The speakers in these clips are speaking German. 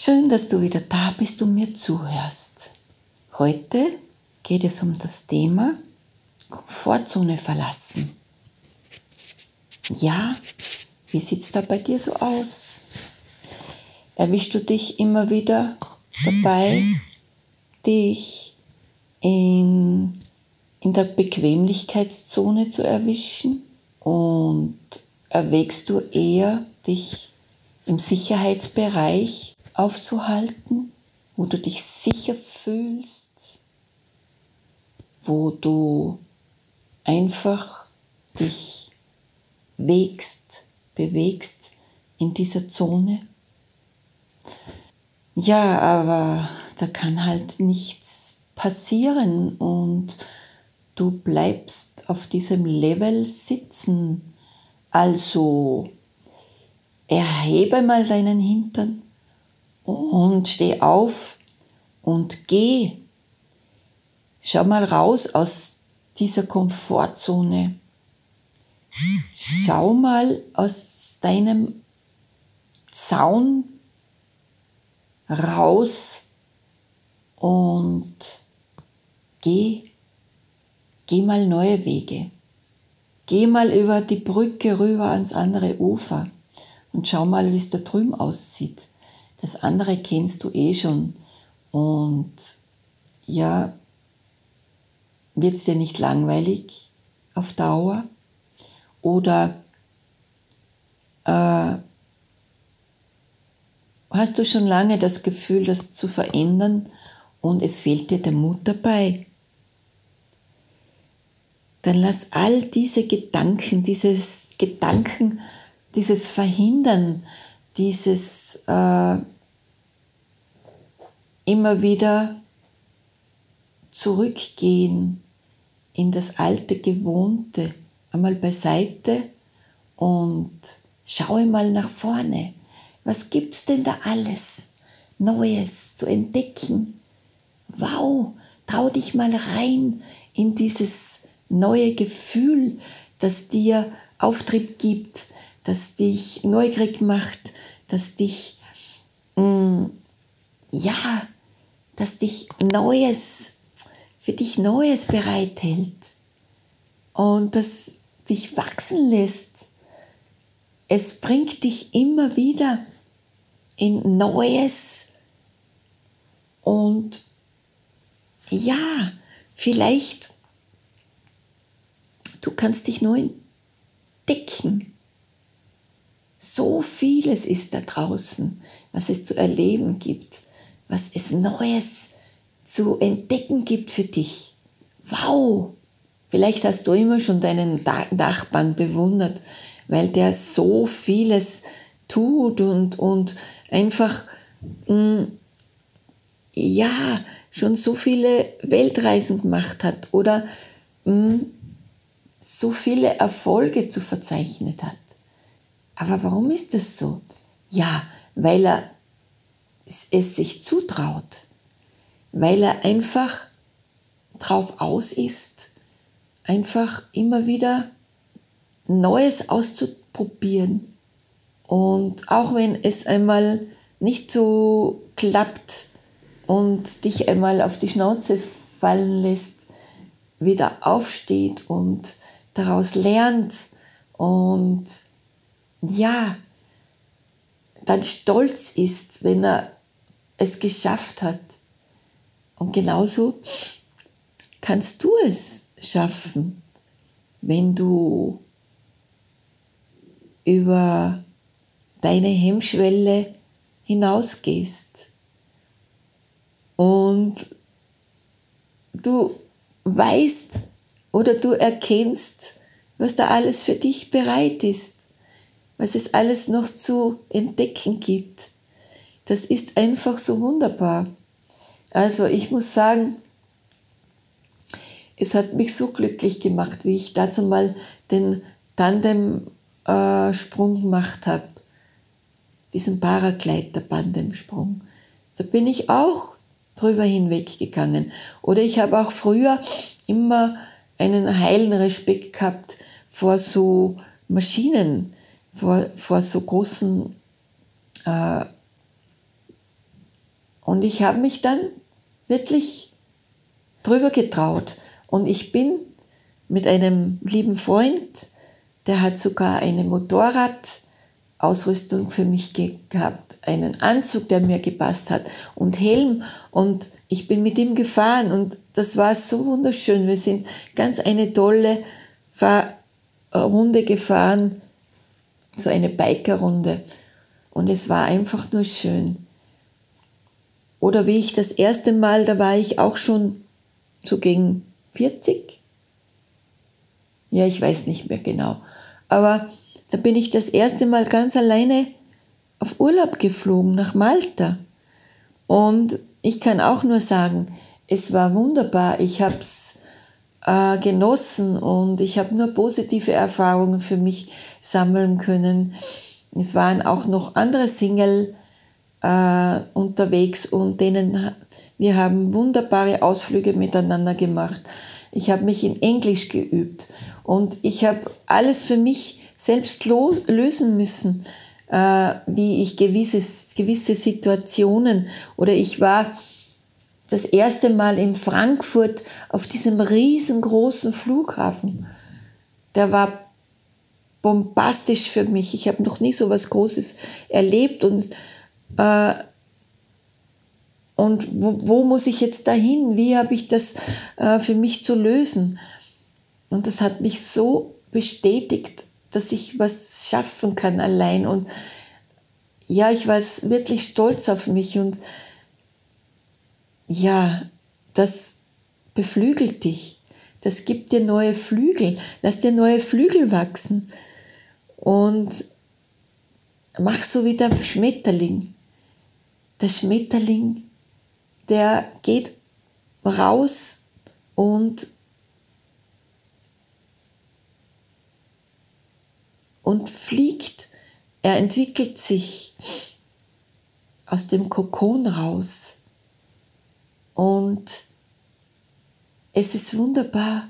Schön, dass du wieder da bist und mir zuhörst. Heute geht es um das Thema Komfortzone verlassen. Ja, wie sieht es da bei dir so aus? Erwischst du dich immer wieder dabei, dich in, in der Bequemlichkeitszone zu erwischen? Und erwägst du eher, dich im Sicherheitsbereich aufzuhalten, wo du dich sicher fühlst, wo du einfach dich wegst, bewegst in dieser Zone. Ja, aber da kann halt nichts passieren und du bleibst auf diesem Level sitzen. Also erhebe mal deinen Hintern und steh auf und geh. Schau mal raus aus dieser Komfortzone. Schau mal aus deinem Zaun raus und geh, geh mal neue Wege. Geh mal über die Brücke rüber ans andere Ufer und schau mal, wie es da drüben aussieht. Das andere kennst du eh schon. Und ja, wird es dir nicht langweilig auf Dauer? Oder äh, hast du schon lange das Gefühl, das zu verändern und es fehlt dir der Mut dabei? Dann lass all diese Gedanken, dieses Gedanken, dieses Verhindern, dieses äh, immer wieder zurückgehen in das alte Gewohnte, einmal beiseite und schaue mal nach vorne. Was gibt's denn da alles Neues zu entdecken? Wow, trau dich mal rein in dieses neue Gefühl, das dir Auftrieb gibt, das dich neugierig macht, das dich, mh, mm, ja, das dich Neues, für dich Neues bereithält und das dich wachsen lässt. Es bringt dich immer wieder in Neues und ja, vielleicht du kannst dich neu entdecken. So vieles ist da draußen, was es zu erleben gibt, was es Neues zu entdecken gibt für dich. Wow! Vielleicht hast du immer schon deinen Nachbarn bewundert, weil der so vieles tut und, und einfach, mh, mm, ja, schon so viele Weltreisen gemacht hat oder mh, mm, so viele Erfolge zu verzeichnet hat. Aber warum ist das so? Ja, weil er es sich zutraut, weil er einfach drauf aus ist, einfach immer wieder Neues auszuprobieren. Und auch wenn es einmal nicht so klappt und dich einmal auf die Schnauze fallen lässt, wieder aufsteht und daraus lernt und ja, dann stolz ist, wenn er es geschafft hat. Und genauso kannst du es schaffen, wenn du über deine Hemmschwelle hinausgehst und du weißt oder du erkennst, was da alles für dich bereit ist, was es alles noch zu entdecken gibt. Das ist einfach so wunderbar. Also ich muss sagen, es hat mich so glücklich gemacht, wie ich dazu mal den Tandem-Sprung gemacht habe. Diesen Paragleiter-Tandemsprung. Da bin ich auch drüber hinweggegangen. Oder ich habe auch früher immer einen heilen Respekt gehabt vor so Maschinen, vor, vor so großen. Äh, und ich habe mich dann wirklich drüber getraut. Und ich bin mit einem lieben Freund, der hat sogar eine Motorradausrüstung für mich gehabt, einen Anzug, der mir gepasst hat und Helm. Und ich bin mit ihm gefahren und das war so wunderschön. Wir sind ganz eine tolle Fahrrunde gefahren so eine Bikerrunde. Und es war einfach nur schön. Oder wie ich das erste Mal, da war ich auch schon so gegen 40. Ja, ich weiß nicht mehr genau. Aber da bin ich das erste Mal ganz alleine auf Urlaub geflogen nach Malta. Und ich kann auch nur sagen, es war wunderbar. Ich habe es äh, genossen und ich habe nur positive Erfahrungen für mich sammeln können. Es waren auch noch andere Single äh, unterwegs und denen wir haben wunderbare Ausflüge miteinander gemacht. Ich habe mich in Englisch geübt und ich habe alles für mich selbst lösen müssen, äh, wie ich gewisse, gewisse Situationen oder ich war das erste Mal in Frankfurt auf diesem riesengroßen Flughafen. Der war bombastisch für mich. Ich habe noch nie so was Großes erlebt und äh, und wo, wo, muss ich jetzt dahin? Wie habe ich das äh, für mich zu lösen? Und das hat mich so bestätigt, dass ich was schaffen kann allein. Und ja, ich war wirklich stolz auf mich und ja, das beflügelt dich. Das gibt dir neue Flügel. Lass dir neue Flügel wachsen. Und mach so wie der Schmetterling. Der Schmetterling, der geht raus und und fliegt. Er entwickelt sich aus dem Kokon raus. Und es ist wunderbar,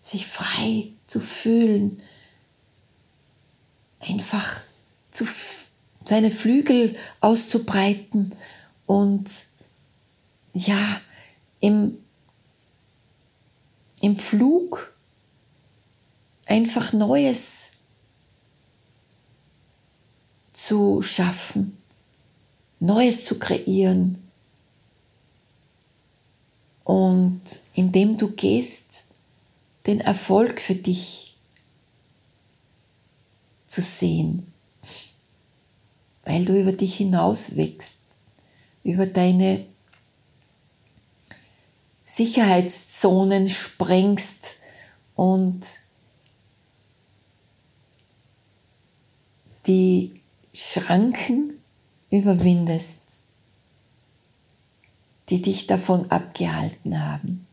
sich frei zu fühlen, einfach zu, seine Flügel auszubreiten und ja, im, im Flug einfach Neues zu schaffen, Neues zu kreieren, und indem du gehst, den Erfolg für dich zu sehen, weil du über dich hinaus wächst, über deine Sicherheitszonen sprengst und die Schranken überwindest die dich davon abgehalten haben.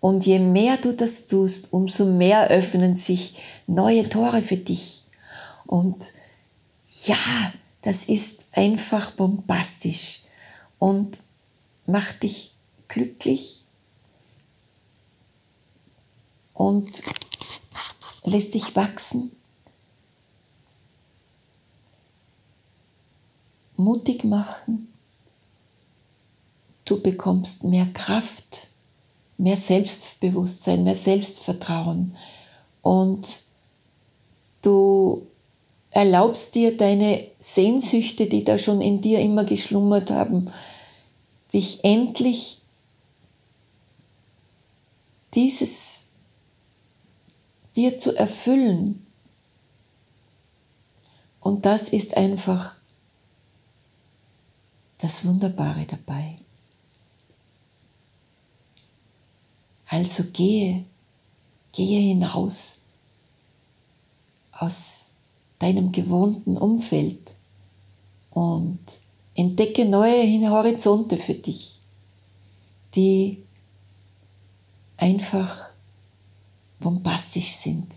Und je mehr du das tust, umso mehr öffnen sich neue Tore für dich. Und ja, das ist einfach bombastisch und macht dich glücklich und lässt dich wachsen, mutig machen Du bekommst mehr Kraft, mehr Selbstbewusstsein, mehr Selbstvertrauen und du erlaubst dir deine Sehnsüchte, die da schon in dir immer geschlummert haben, dich endlich dieses dir zu erfüllen. Und das ist einfach das Wunderbare dabei. Also gehe, gehe hinaus aus deinem gewohnten Umfeld und entdecke neue Horizonte für dich. die einfach bombastisch sind.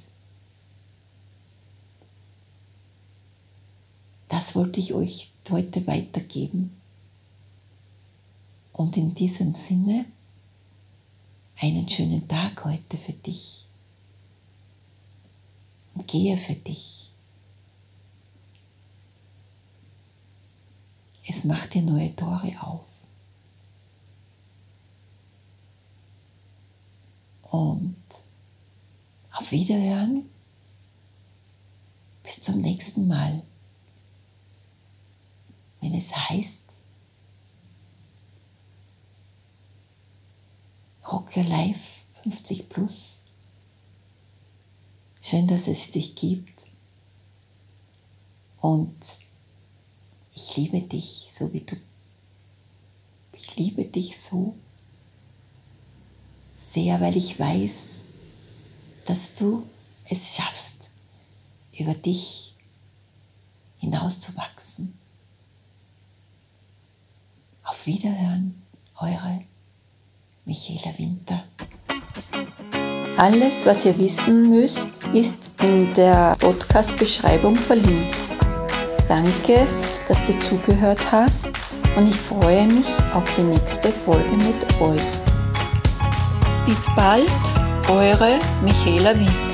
Das wollte ich euch heute weitergeben. Und in diesem Sinne einen schönen Tag heute für dich. Und gehe für dich. Es macht dir neue Tore auf. Und auf Wiederhören. Bis zum nächsten Mal. Wenn es heißt, Your Life 50 Plus. Schön, dass es dich gibt. Und ich liebe dich, so wie du. Ich liebe dich so sehr, weil ich weiß, dass du es schaffst, über dich hinauszuwachsen. Auf Wiederhören, eure Michaela Winter. Alles, was ihr wissen müsst, ist in der Podcast-Beschreibung verlinkt. Danke, dass du zugehört hast und ich freue mich auf die nächste Folge mit euch. Bis bald, eure Michaela Winter.